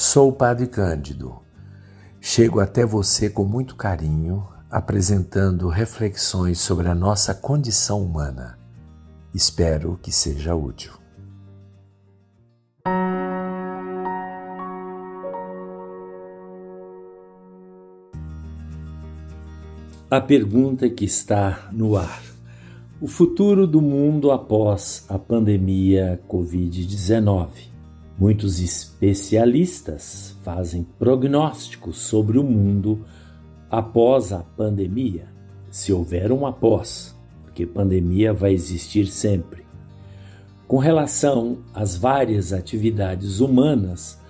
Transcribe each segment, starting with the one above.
Sou o Padre Cândido. Chego até você com muito carinho, apresentando reflexões sobre a nossa condição humana. Espero que seja útil. A pergunta que está no ar: o futuro do mundo após a pandemia Covid-19. Muitos especialistas fazem prognósticos sobre o mundo após a pandemia, se houver um após, porque pandemia vai existir sempre. Com relação às várias atividades humanas,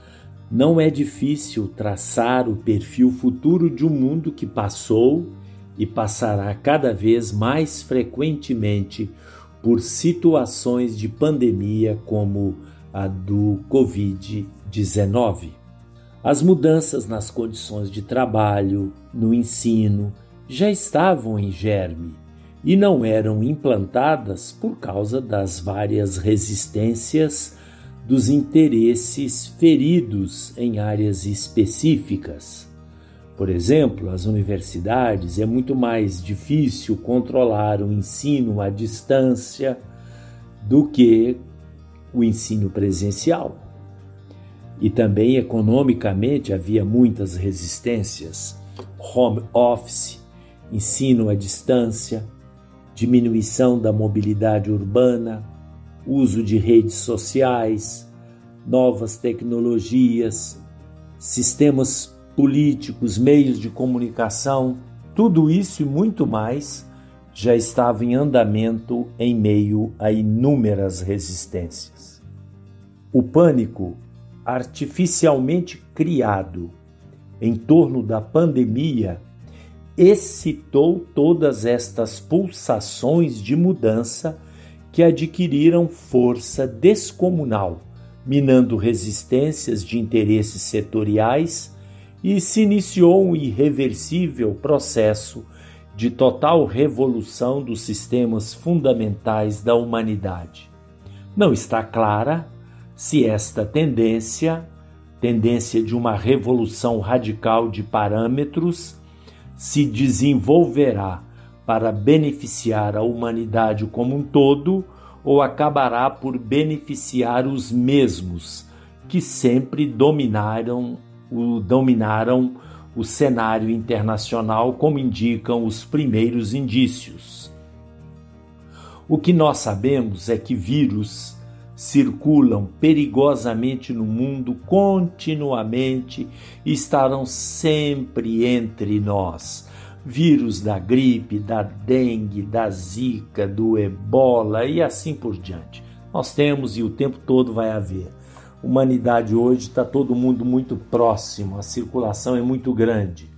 não é difícil traçar o perfil futuro de um mundo que passou e passará cada vez mais frequentemente por situações de pandemia como a do Covid-19. As mudanças nas condições de trabalho, no ensino, já estavam em germe e não eram implantadas por causa das várias resistências dos interesses feridos em áreas específicas. Por exemplo, as universidades é muito mais difícil controlar o ensino à distância do que o ensino presencial. E também economicamente havia muitas resistências, home office, ensino à distância, diminuição da mobilidade urbana, uso de redes sociais, novas tecnologias, sistemas políticos, meios de comunicação, tudo isso e muito mais já estava em andamento em meio a inúmeras resistências. O pânico artificialmente criado em torno da pandemia excitou todas estas pulsações de mudança que adquiriram força descomunal, minando resistências de interesses setoriais e se iniciou um irreversível processo de total revolução dos sistemas fundamentais da humanidade. Não está clara se esta tendência, tendência de uma revolução radical de parâmetros, se desenvolverá para beneficiar a humanidade como um todo ou acabará por beneficiar os mesmos que sempre dominaram o, dominaram o cenário internacional, como indicam os primeiros indícios. O que nós sabemos é que vírus circulam perigosamente no mundo continuamente e estarão sempre entre nós. Vírus da gripe, da dengue, da zika, do ebola e assim por diante. Nós temos e o tempo todo vai haver humanidade hoje está todo mundo muito próximo, a circulação é muito grande.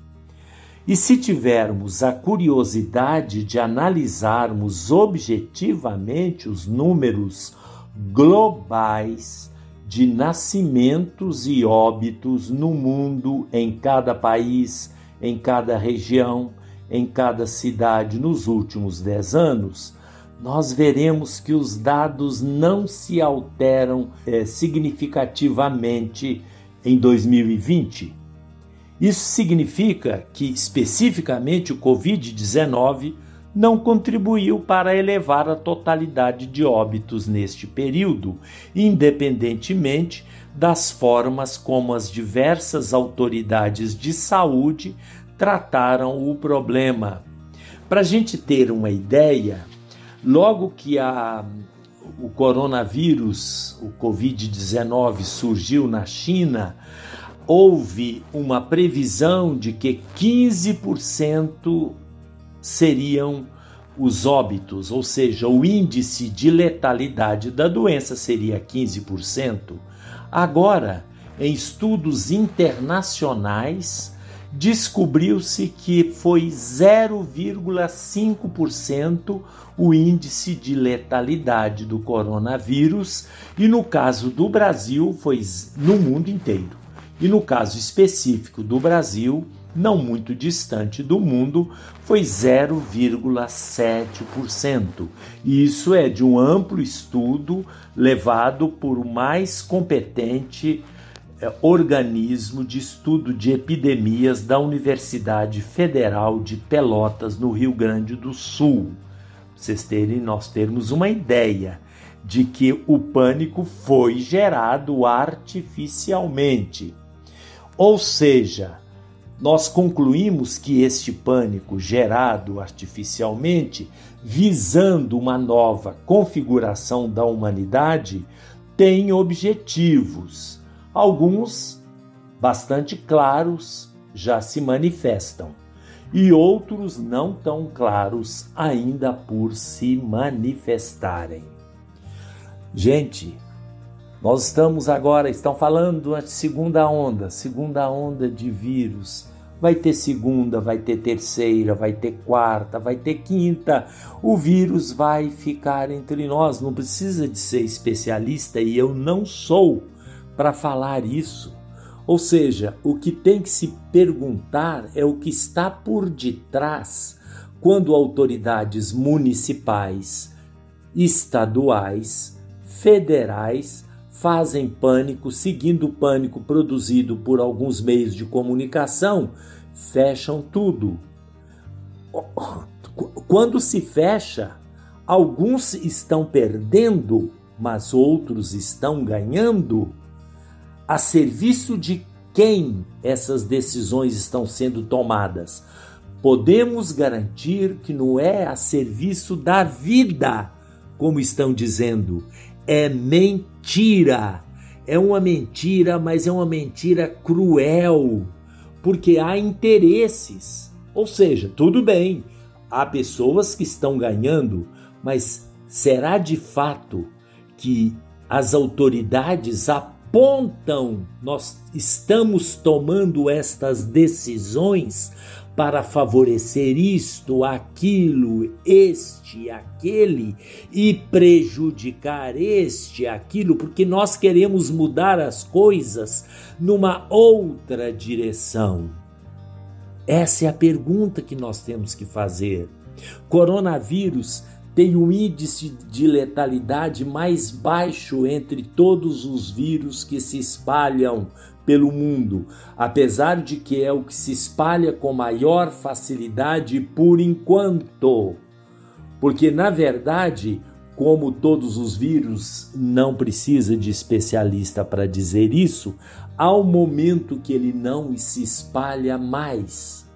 E se tivermos a curiosidade de analisarmos objetivamente os números globais de nascimentos e óbitos no mundo, em cada país, em cada região, em cada cidade nos últimos dez anos, nós veremos que os dados não se alteram é, significativamente em 2020. Isso significa que, especificamente, o Covid-19 não contribuiu para elevar a totalidade de óbitos neste período, independentemente das formas como as diversas autoridades de saúde trataram o problema. Para a gente ter uma ideia, Logo que a, o coronavírus, o Covid-19, surgiu na China, houve uma previsão de que 15% seriam os óbitos, ou seja, o índice de letalidade da doença seria 15%. Agora, em estudos internacionais, descobriu-se que foi 0,5% o índice de letalidade do coronavírus e no caso do Brasil foi no mundo inteiro. E no caso específico do Brasil, não muito distante do mundo, foi 0,7%. Isso é de um amplo estudo levado por o mais competente é, organismo de estudo de epidemias da Universidade Federal de Pelotas, no Rio Grande do Sul. Pra vocês terem nós termos uma ideia de que o pânico foi gerado artificialmente. Ou seja, nós concluímos que este pânico gerado artificialmente, visando uma nova configuração da humanidade, tem objetivos. Alguns bastante claros já se manifestam e outros não tão claros ainda por se manifestarem. Gente, nós estamos agora, estão falando a segunda onda, segunda onda de vírus. Vai ter segunda, vai ter terceira, vai ter quarta, vai ter quinta. O vírus vai ficar entre nós. Não precisa de ser especialista e eu não sou para falar isso. Ou seja, o que tem que se perguntar é o que está por detrás quando autoridades municipais, estaduais, federais fazem pânico, seguindo o pânico produzido por alguns meios de comunicação, fecham tudo. Quando se fecha, alguns estão perdendo, mas outros estão ganhando. A serviço de quem essas decisões estão sendo tomadas? Podemos garantir que não é a serviço da vida, como estão dizendo, é mentira. É uma mentira, mas é uma mentira cruel, porque há interesses. Ou seja, tudo bem, há pessoas que estão ganhando, mas será de fato que as autoridades apontam, nós estamos tomando estas decisões para favorecer isto, aquilo, este, aquele e prejudicar este, aquilo, porque nós queremos mudar as coisas numa outra direção. Essa é a pergunta que nós temos que fazer. Coronavírus tem o um índice de letalidade mais baixo entre todos os vírus que se espalham pelo mundo, apesar de que é o que se espalha com maior facilidade por enquanto. Porque, na verdade, como todos os vírus, não precisa de especialista para dizer isso, há um momento que ele não se espalha mais.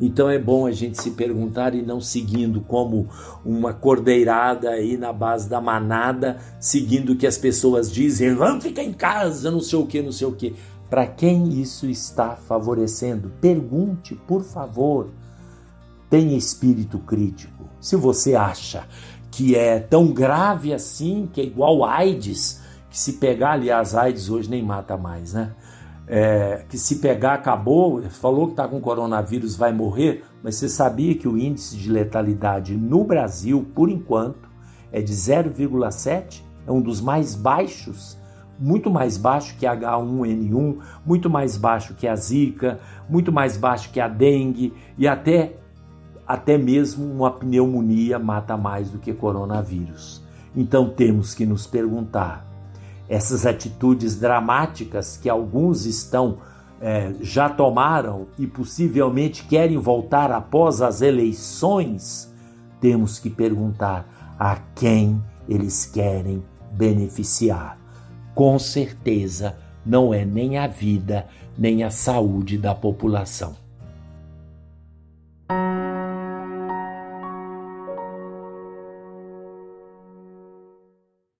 Então é bom a gente se perguntar e não seguindo como uma cordeirada aí na base da manada, seguindo o que as pessoas dizem, vamos ficar em casa, não sei o que, não sei o que. Para quem isso está favorecendo? Pergunte, por favor. Tenha espírito crítico. Se você acha que é tão grave assim, que é igual AIDS, que se pegar, aliás, AIDS hoje nem mata mais, né? É, que se pegar acabou, falou que está com coronavírus, vai morrer, mas você sabia que o índice de letalidade no Brasil, por enquanto, é de 0,7? É um dos mais baixos, muito mais baixo que a H1N1, muito mais baixo que a Zika, muito mais baixo que a dengue e até, até mesmo uma pneumonia mata mais do que coronavírus. Então temos que nos perguntar essas atitudes dramáticas que alguns estão é, já tomaram e possivelmente querem voltar após as eleições, temos que perguntar a quem eles querem beneficiar. Com certeza não é nem a vida nem a saúde da população.